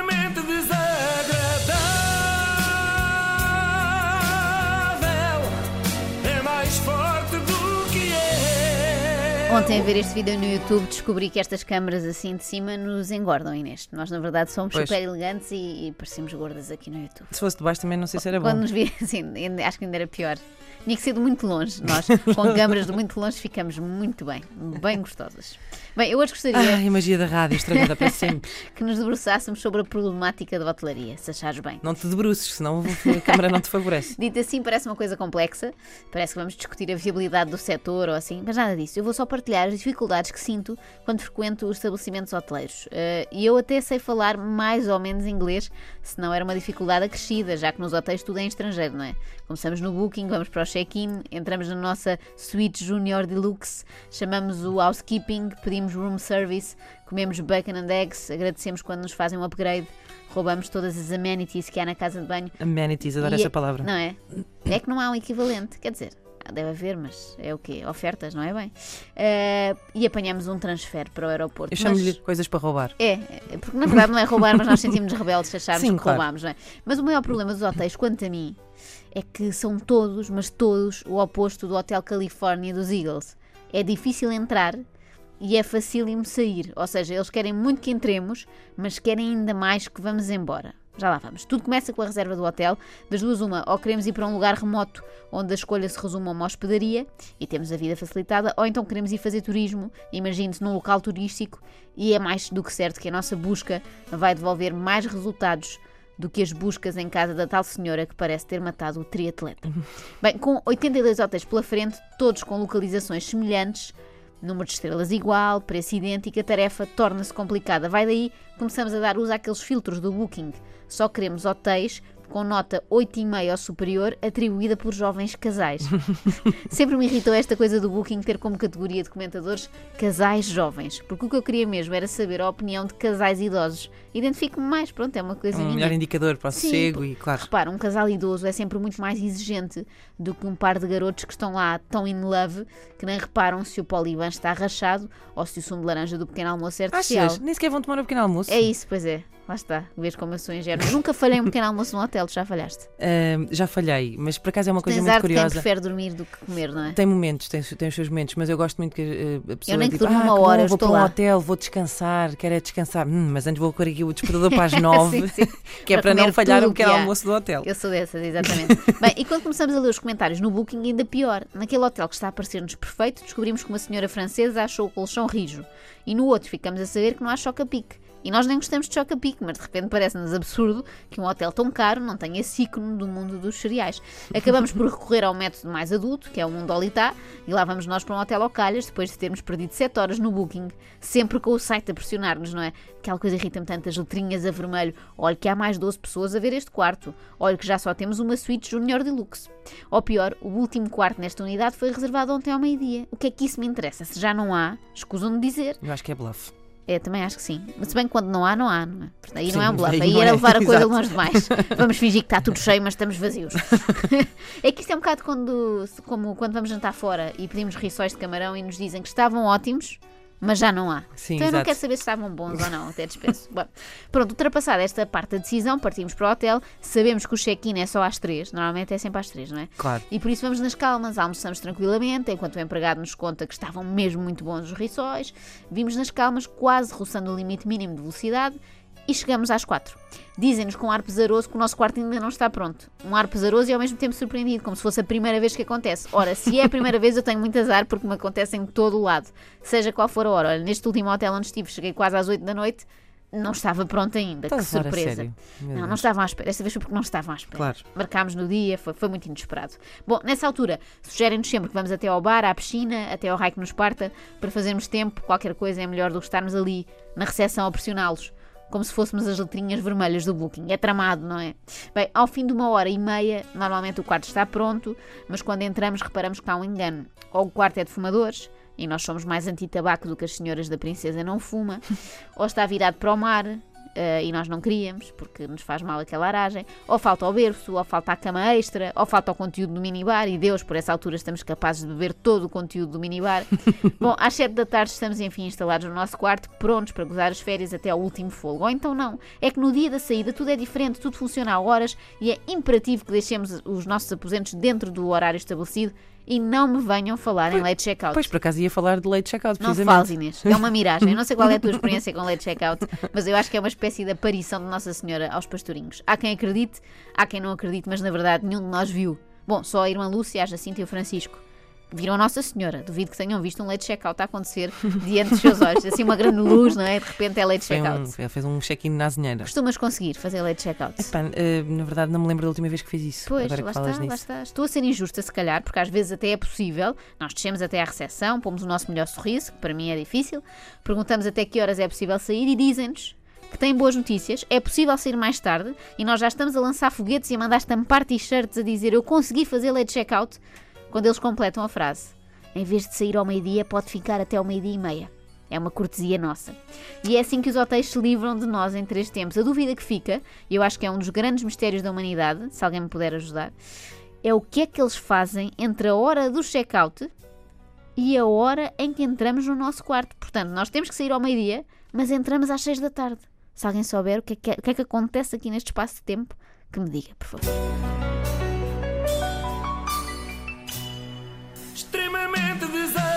extremamente desagradável. Ontem, a ver este vídeo no YouTube, descobri que estas câmaras assim de cima nos engordam, Inês. Nós, na verdade, somos Pois. super elegantes e, e parecemos gordas aqui no YouTube. Se fosse de baixo também não sei se era Quando bom. nos vi assim, ainda- acho que ainda era pior. Tinha que ser de muito longe. Nós, com câmaras de muito longe, ficamos muito bem, bem gostosas. Bem, eu hoje gostaria Ai, a magia da rádio estragada para sempre. que nos debruçássemos sobre a problemática da hotelaria, se achares bem. Não te debruces, senão a câmara não te favorece. Dito assim, parece uma coisa complexa, parece que vamos discutir a viabilidade do setor ou assim, mas nada disso. Eu vou só partilhar as dificuldades que sinto quando frequento os estabelecimentos hoteleiros. Eh, E eu até sei falar mais ou menos inglês, se não era uma dificuldade acrescida, já que nos hotéis tudo é em estrangeiro, não é? Começamos no booking, vamos para o check-in, entramos na nossa suíte junior deluxe, chamamos o housekeeping, pedimos room service, comemos bacon and eggs, agradecemos quando nos fazem um upgrade, roubamos todas as amenities que há na casa de banho. Amenities, adoro E- essa palavra. Não é? É que não há um equivalente. Quer dizer, deve haver, mas é o quê? Ofertas, não é bem? Eh, e apanhamos um transfer para o aeroporto. Eu chamo-lhe coisas para roubar. É, é, porque na verdade não é roubar, mas nós sentimos rebeldes se acharmos Sim, que claro. roubámos, não é? Mas o maior problema dos hotéis, quanto a mim, é que são todos, mas todos, o oposto do Hotel Califórnia dos Eagles. É difícil entrar e é facílimo sair. Ou seja, eles querem muito que entremos, mas querem ainda mais que vamos embora. Já lá vamos. Tudo começa com a reserva do hotel. Das duas, uma, ou queremos ir para um lugar remoto onde a escolha se resume a uma hospedaria e temos a vida facilitada, ou então queremos ir fazer turismo, imagine-se num local turístico, e é mais do que certo que a nossa busca vai devolver mais resultados do que as buscas em casa da tal senhora que parece ter matado o triatleta. Bem, com 82 hotéis pela frente, todos com localizações semelhantes, número de estrelas igual, preço idêntico, a tarefa torna-se complicada. Vai daí, começamos a dar uso àqueles filtros do Booking. Só queremos hotéis com nota 8,5 ou superior, atribuída por jovens casais. Sempre me irritou esta coisa do Booking ter como categoria de comentadores casais jovens, porque o que eu queria mesmo era saber a opinião de casais idosos. Identifico-me mais, pronto, é uma coisa Um minha. melhor indicador para o sossego e, claro. Repara, um casal idoso é sempre muito mais exigente do que um par de garotos que estão lá tão in love que nem reparam se o poliban está rachado ou se o sumo de laranja do pequeno almoço é artificial. Achas? Nem sequer vão tomar um pequeno almoço. É isso, pois é. Lá está. Vês como eu sou ingênua. Nunca falhei um pequeno almoço num hotel, tu já falhaste. Ahm, já falhei, mas por acaso é uma coisa Tens muito de quem curiosa. prefere dormir do que comer, não é? Tem momentos, tem, tem os seus momentos, mas eu gosto muito que eh, a pessoa nem que tipo, durma ah, uma que hora, bom, eu vou para um lá." hotel, vou descansar, quero é descansar. Hum, mas antes vou pôr aqui o despertador para as nove, Sim, sim. que é Para para não falhar o o que pequeno almoço do hotel. Eu sou dessas, exatamente. Bem, e quando começamos a ler os comentários no Booking, ainda pior. Naquele hotel que está a parecer-nos perfeito, descobrimos que uma senhora francesa achou o colchão rijo. E no outro ficamos a saber que não há choca-pique. E nós nem gostamos de choca-pique, mas de repente parece-nos absurdo que um hotel tão caro não tenha esse ícone do mundo dos cereais. Acabamos por recorrer ao método mais adulto, que é o mundo Olitá, e lá vamos nós para um hotel ao calhas, depois de termos perdido 7 horas no Booking, sempre com o site a pressionar-nos, não é? Aquela coisa irrita-me tanto, as letrinhas a vermelho. Olha que há mais 12 pessoas a ver este quarto. Olha que já só temos uma suíte junior deluxe. Ou pior, o último quarto nesta unidade foi reservado ontem ao meio-dia. O que é que isso me interessa? Se já não há, escusam de dizer. Eu acho que é bluff. É, também acho que sim. Mas se bem que quando não há, não há, não é? Aí não Sim, é um bluff, aí não era é, levar a coisa exato. longe demais. Vamos fingir que está tudo cheio, mas estamos vazios. é que isto é um bocado quando, como quando vamos jantar fora e pedimos rissóis de camarão e nos dizem que estavam ótimos, mas já não há. Sim, então eu não exato. quero saber se estavam bons ou não, até dispenso. Bom, pronto, ultrapassada esta parte da decisão, partimos para o hotel, sabemos que o check-in é só às três, normalmente é sempre às três, não é? Claro. E por isso vamos nas calmas, almoçamos tranquilamente, enquanto o empregado nos conta que estavam mesmo muito bons os rissóis. Vimos nas calmas, quase roçando o limite mínimo de velocidade, e chegamos às quatro. Dizem-nos com um ar pesaroso que o nosso quarto ainda não está pronto. Um ar pesaroso e ao mesmo tempo surpreendido, como se fosse a primeira vez que acontece. Ora, se é a primeira vez, eu tenho muito azar porque me acontece em todo o lado, seja qual for a hora. Olha, neste último hotel onde estive, cheguei quase às oito da noite, não estava pronto ainda. Estás que surpresa. Não, não estavam à espera. Esta vez foi porque não estavam à espera. Claro. Marcámos no dia, foi, foi muito inesperado. Bom, nessa altura, sugerem-nos sempre que vamos até ao bar, à piscina, até ao raio que nos parta, para fazermos tempo. Qualquer coisa é melhor do que estarmos ali na recepção a pressioná-los. Como se fôssemos as letrinhas vermelhas do booking. É tramado, não é? Bem, ao fim de uma hora e meia, normalmente o quarto está pronto, mas quando entramos reparamos que há um engano. Ou o quarto é de fumadores, e nós somos mais anti-tabaco do que as senhoras da princesa não fuma, ou está virado para o mar, uh, e nós não queríamos, porque nos faz mal aquela aragem, ou falta o berço, ou falta a cama extra, ou falta o conteúdo do minibar, e Deus, por essa altura estamos capazes de beber todo o conteúdo do minibar. Bom, às 7 da tarde estamos enfim instalados no nosso quarto, prontos para gozar as férias até ao último fogo. Ou então não, é que no dia da saída tudo é diferente, tudo funciona a horas e é imperativo que deixemos os nossos aposentos dentro do horário estabelecido e não me venham falar em late checkout. Pois, por acaso ia falar de late checkout, Não precisamente. fales, Inês. É uma miragem. Eu não sei qual é a tua experiência com late checkout, mas eu acho que é uma espécie de aparição de Nossa Senhora aos pastorinhos. Há quem acredite, há quem não acredite, mas na verdade nenhum de nós viu. Bom, só a irmã Lúcia, a Jacinta e o Francisco. Viram a Nossa Senhora. Duvido que tenham visto um late checkout a acontecer diante dos seus olhos. Assim, uma grande luz, não é? De repente é late checkout. um, fez um check-in na azinheira. Costumas conseguir fazer late checkout? Epá, eh, na verdade, não me lembro da última vez que fiz isso. Pois, agora lá está, lá está. Estou a ser injusta, se calhar, porque às vezes até é possível. Nós descemos até à recepção, pomos o nosso melhor sorriso, que para mim é difícil, perguntamos até que horas é possível sair e dizem-nos que têm boas notícias, é possível sair mais tarde e nós já estamos a lançar foguetes e a mandar estampar t-shirts a dizer eu consegui fazer late checkout quando eles completam a frase. Em vez de sair ao meio-dia, pode ficar até ao meio-dia e meia. É uma cortesia nossa. E é assim que os hotéis se livram de nós em três tempos. A dúvida que fica, e eu acho que é um dos grandes mistérios da humanidade, se alguém me puder ajudar, é o que é que eles fazem entre a hora do check-out e a hora em que entramos no nosso quarto. Portanto, nós temos que sair ao meio-dia, mas entramos às seis da tarde. Se alguém souber o que é que, o que é que acontece aqui neste espaço de tempo, que me diga, por favor. this is